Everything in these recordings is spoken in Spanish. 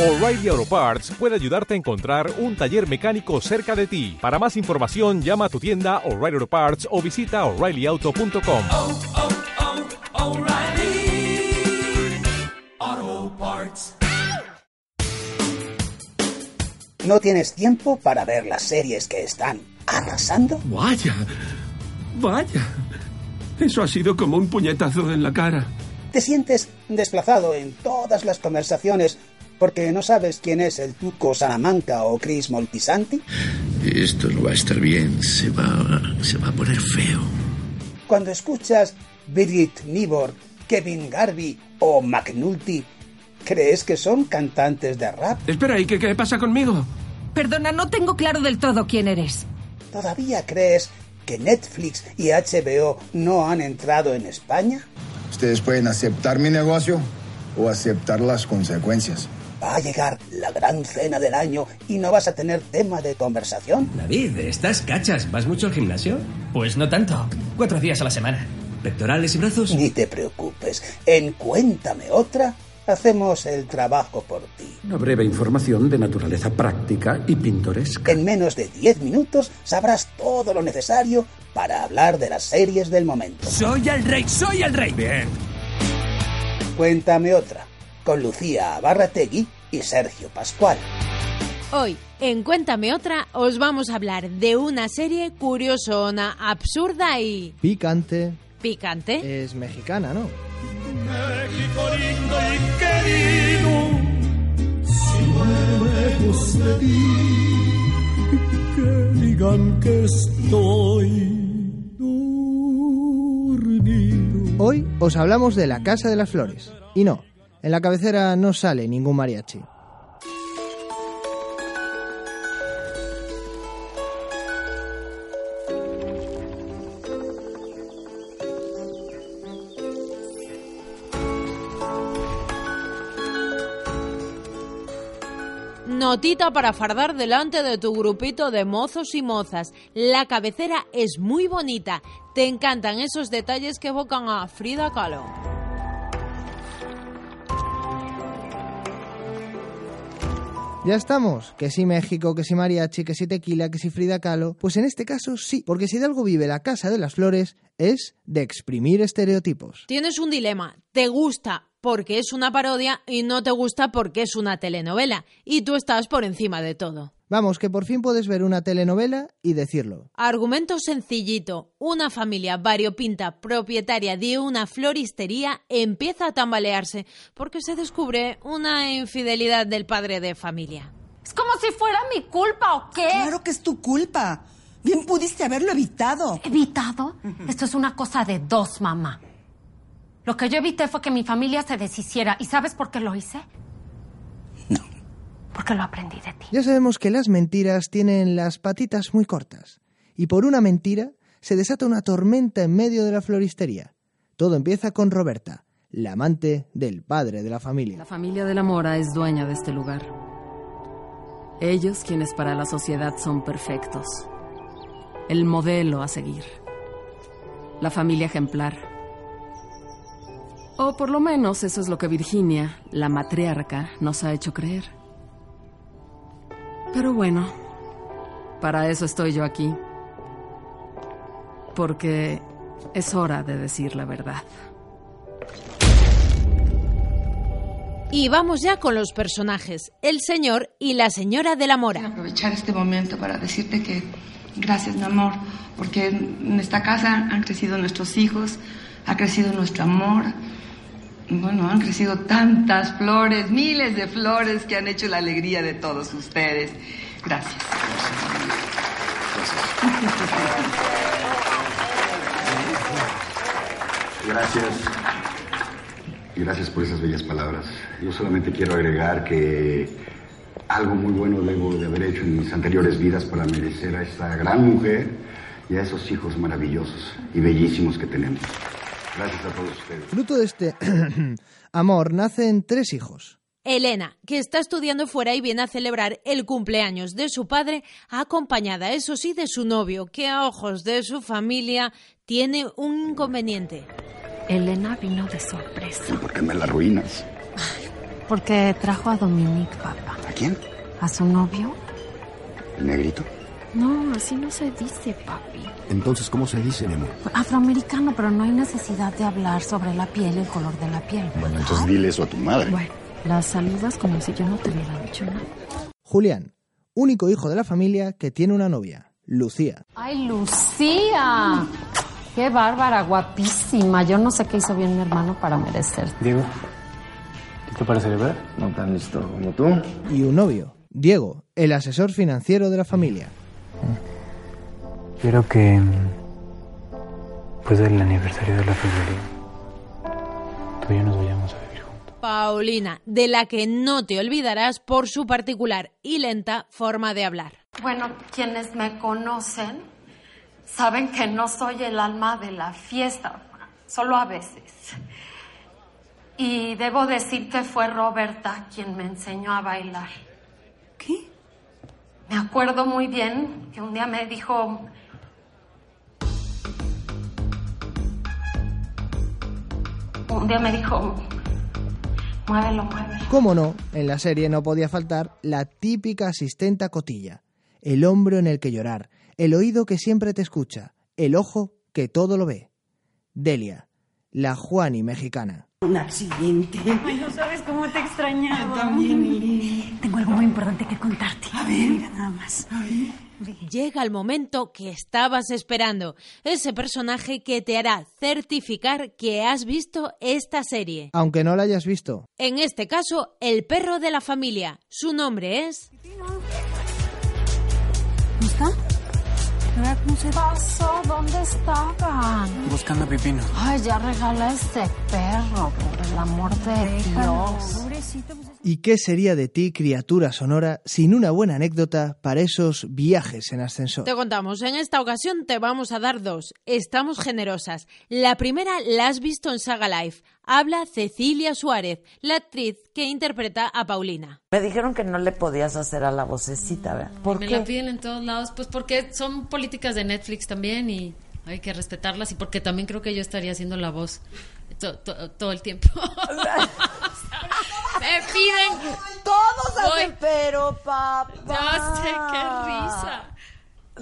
O'Reilly Auto Parts puede ayudarte a encontrar un taller mecánico cerca de ti. Para más información, llama a tu tienda O'Reilly Auto Parts o visita oreillyauto.com. oh, oh, Parts. ¿No tienes tiempo para ver las series que están arrasando? Vaya, vaya. Eso ha sido como un puñetazo en la cara. ¿Te sientes desplazado en todas las conversaciones porque no sabes quién es el Tuco Salamanca o Chris Moltisanti? Esto no va a estar bien, se va, se va a poner feo. Cuando escuchas Birgit Nibor, Kevin Garvey o McNulty, ¿crees que son cantantes de rap? Espera, ¿y qué, qué pasa conmigo? Perdona, no tengo claro del todo quién eres. ¿Todavía crees que Netflix y HBO no han entrado en España? Ustedes pueden aceptar mi negocio o aceptar las consecuencias. Va a llegar la gran cena del año y no vas a tener tema de conversación. David, ¿estás cachas? ¿Vas mucho al gimnasio? Pues no tanto. Cuatro días a la semana. ¿Pectorales y brazos? Ni te preocupes. En Cuéntame otra, hacemos el trabajo por ti. Una breve información de naturaleza práctica y pintoresca. En menos de 10 minutos sabrás todo lo necesario para hablar de las series del momento. ¡Soy el rey! ¡Soy el rey! Bien. Cuéntame otra, con Lucía Barrategui y Sergio Pascual. Hoy, en Cuéntame otra, os vamos a hablar de una serie curiosona, absurda y Picante. picante. Es mexicana, ¿no? México lindo y querido, si lejos de ti, que digan que estoy dormido. Hoy os hablamos de la Casa de las Flores. Y no, en la cabecera no sale ningún mariachi. Notita para fardar delante de tu grupito de mozos y mozas. La cabecera es muy bonita. Te encantan esos detalles que evocan a Frida Kahlo. Ya estamos, que si México, que si mariachi, que si tequila, que si Frida Kahlo. Pues en este caso sí, porque si de algo vive la Casa de las Flores es de exprimir estereotipos. Tienes un dilema. ¿Te gusta porque es una parodia y no te gusta porque es una telenovela? Y tú estás por encima de todo. Vamos, que por fin puedes ver una telenovela y decirlo. Argumento sencillito. Una familia variopinta propietaria de una floristería empieza a tambalearse porque se descubre una infidelidad del padre de familia. Es como si fuera mi culpa, ¿o qué? Claro que es tu culpa. Bien pudiste haberlo evitado. ¿Evitado? Esto es una cosa de dos, mamá. Lo que yo evité fue que mi familia se deshiciera. ¿Y sabes por qué lo hice? No. Porque lo aprendí de ti. Ya sabemos que las mentiras tienen las patitas muy cortas. Y por una mentira se desata una tormenta en medio de la floristería. Todo empieza con Roberta, la amante del padre de la familia. La familia de la Mora es dueña de este lugar. Ellos quienes para la sociedad son perfectos. El modelo a seguir. La familia ejemplar. O por lo menos eso es lo que Virginia, la matriarca, nos ha hecho creer. Pero bueno, para eso estoy yo aquí. Porque es hora de decir la verdad. Y vamos ya con los personajes, el señor y la señora de la Mora. aprovechar este momento para decirte que gracias, mi amor, porque en esta casa han crecido nuestros hijos, ha crecido nuestro amor. Bueno, han crecido tantas flores, miles de flores que han hecho la alegría de todos ustedes. Gracias. Gracias. Gracias por esas bellas palabras. Yo solamente quiero agregar que algo muy bueno debo de haber hecho en mis anteriores vidas para merecer a esta gran mujer y a esos hijos maravillosos y bellísimos que tenemos. Gracias a todos ustedes. Fruto de este amor nacen tres hijos. Elena, que está estudiando fuera y viene a celebrar el cumpleaños de su padre, acompañada, eso sí, de su novio, que a ojos de su familia tiene un inconveniente. Elena vino de sorpresa. ¿Por qué me la arruinas? Porque trajo a Dominique, papá. ¿A quién? ¿A su novio? ¿El negrito? No, así no se dice, papi. Entonces, ¿cómo se dice, Nemo? Afroamericano, pero no hay necesidad de hablar sobre la piel y el color de la piel. Bueno, entonces dile eso a tu madre. Bueno, las saludas como si yo no te hubiera dicho nada. Julián, único hijo de la familia que tiene una novia, Lucía. ¡Ay, Lucía! ¡Qué bárbara, guapísima! Yo no sé qué hizo bien mi hermano para merecer. Diego, ¿qué te parece ver? No tan listo como tú. Y un novio, Diego, el asesor financiero de la familia. Quiero que después del aniversario de la florería, tú y yo nos vayamos a vivir juntos. Paulina, de la que no te olvidarás por su particular y lenta forma de hablar. Bueno, quienes me conocen saben que no soy el alma de la fiesta, solo a veces. Y debo decir que fue Roberta quien me enseñó a bailar. ¿Qué? Me acuerdo muy bien que un día me dijo, un día me dijo, muévelo, muévelo. Cómo no, en la serie no podía faltar la típica asistenta cotilla. El hombro en el que llorar, el oído que siempre te escucha, el ojo que todo lo ve. Delia, la Juani mexicana. Un accidente. Ay, no sabes cómo te extrañaba. Yo también. Tengo algo muy importante que contarte. A ver. Mira nada más. A ver. Llega el momento que estabas esperando, ese personaje que te hará certificar que has visto esta serie. Aunque no la hayas visto. En este caso, el perro de la familia. Su nombre es... ¿No está? Se pasó? ¿Dónde estaban? Buscando a Pipino. Ay, ya regala ese perro, por el amor de Dios. Pobrecito. ¿Y qué sería de ti, criatura sonora, sin una buena anécdota para esos viajes en ascensor? Te contamos, en esta ocasión te vamos a dar dos. Estamos generosas. La primera la has visto en Saga Life. Habla Cecilia Suárez, la actriz que interpreta a Paulina. Me dijeron que no le podías hacer a la vocecita, ¿verdad? ¿Por me qué? la piden en todos lados, pues porque son políticas de Netflix también y hay que respetarlas y porque también creo que yo estaría haciendo la voz to- to- todo el tiempo. me piden. Todos Voy. pero, papá. No sé qué risa.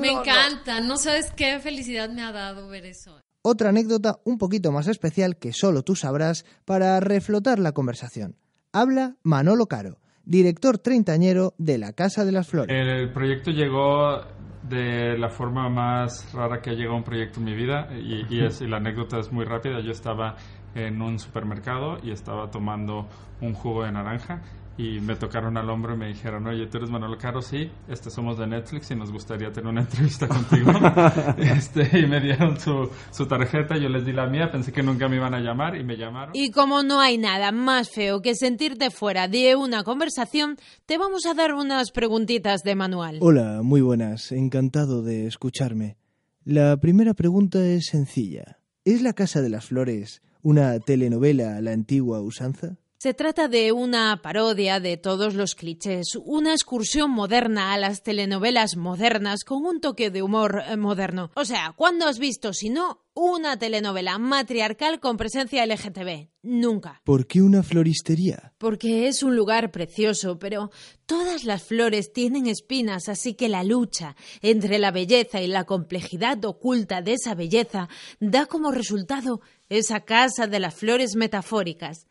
Me No, no. encanta, no sabes qué felicidad me ha dado ver eso. Otra anécdota un poquito más especial que solo tú sabrás para reflotar la conversación. Habla Manolo Caro, director treintañero de La Casa de las Flores. El proyecto llegó de la forma más rara que ha llegado un proyecto en mi vida y, y es- y la anécdota es muy rápida. Yo estaba en un supermercado y estaba tomando un jugo de naranja y me tocaron al hombro y me dijeron, oye, tú eres Manolo Caro, sí, este somos de Netflix y nos gustaría tener una entrevista contigo. este, y me dieron su, su tarjeta, yo les di la mía, pensé que nunca me iban a llamar y me llamaron. Y como no hay nada más feo que sentirte fuera de una conversación, te vamos a dar unas preguntitas de manual. Hola, muy buenas, encantado de escucharme. La primera pregunta es sencilla. ¿Es La Casa de las Flores una telenovela a la antigua usanza? Se trata de una parodia de todos los clichés, una excursión moderna a las telenovelas modernas con un toque de humor eh, moderno. O sea, ¿cuándo has visto, si no, una telenovela matriarcal con presencia LGTB? Nunca. ¿Por qué una floristería? Porque es un lugar precioso, pero todas las flores tienen espinas, así que la lucha entre la belleza y la complejidad oculta de esa belleza da como resultado esa casa de las flores metafóricas.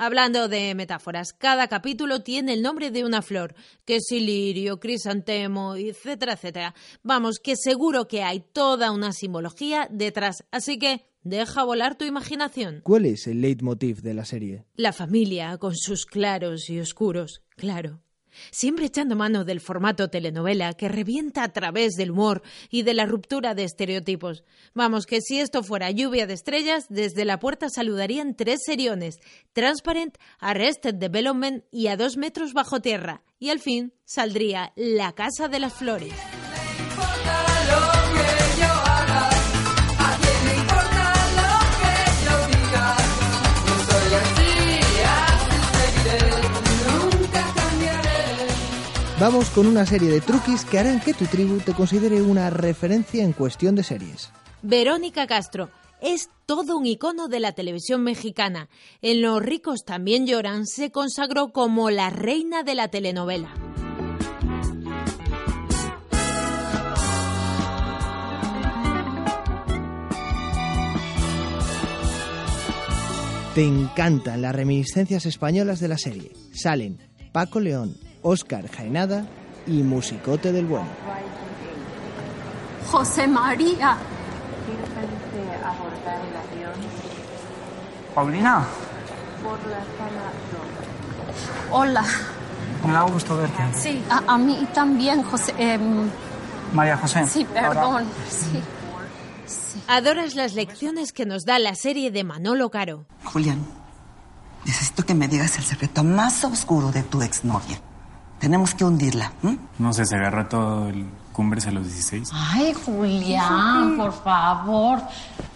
Hablando de metáforas, cada capítulo tiene el nombre de una flor, que es lirio, crisantemo, etcétera, etcétera. Vamos, que seguro que hay toda una simbología detrás, así que deja volar tu imaginación. ¿Cuál es el leitmotiv de la serie? La familia, con sus claros y oscuros, claro. Siempre echando mano del formato telenovela que revienta a través del humor y de la ruptura de estereotipos. Vamos, que si esto fuera lluvia de estrellas, desde la puerta saludarían tres seriones: Transparent, Arrested Development y A dos metros bajo tierra. Y al fin saldría La Casa de las Flores. Vamos con una serie de truquis que harán que tu tribu te considere una referencia en cuestión de series. Verónica Castro, es todo un icono de la televisión mexicana. En Los ricos también lloran se consagró como la reina de la telenovela. Te encantan las reminiscencias españolas de la serie. Salen Paco León, Óscar Jaenada y Musicote del Bueno. José María. Paulina, Hola. me da gusto verte. Sí, a, a mí también, José. em, María José. sí, perdón. Sí. Adoras las lecciones que nos da la serie de Manolo Caro. Julián, necesito que me digas el secreto más oscuro de tu exnovia. Tenemos que hundirla. No sé, se agarró todo el cumbres a los 16. Ay, Julián, por favor.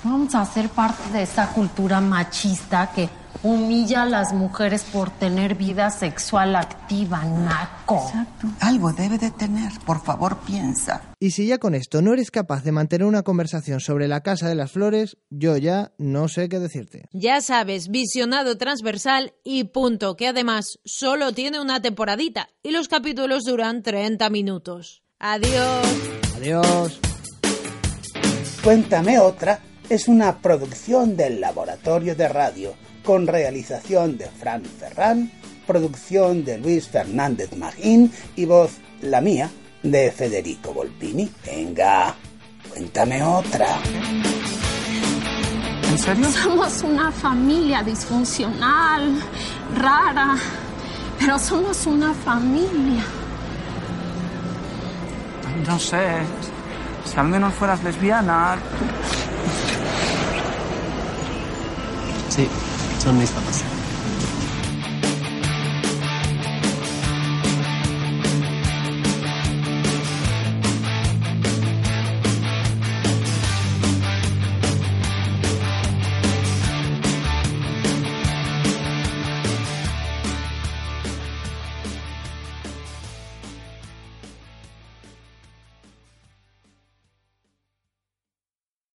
Vamos a ser parte de esa cultura machista que humilla a las mujeres por tener vida sexual activa, naco. Algo debe de tener. Por favor, piensa. Y si ya con esto no eres capaz de mantener una conversación sobre la Casa de las Flores, yo ya no sé qué decirte. Ya sabes, visionado transversal y punto, que además solo tiene una temporadita y los capítulos duran 30 minutos. Adiós. Adiós. Cuéntame otra es una producción del Laboratorio de Radio con realización de Fran Ferran, producción de Luis Fernández Magín y voz, la mía, de Federico Volpini. Venga, cuéntame otra. ¿En serio? Somos una familia disfuncional, rara, pero somos una familia. No sé. Si al menos fueras lesbiana. Son mis papás.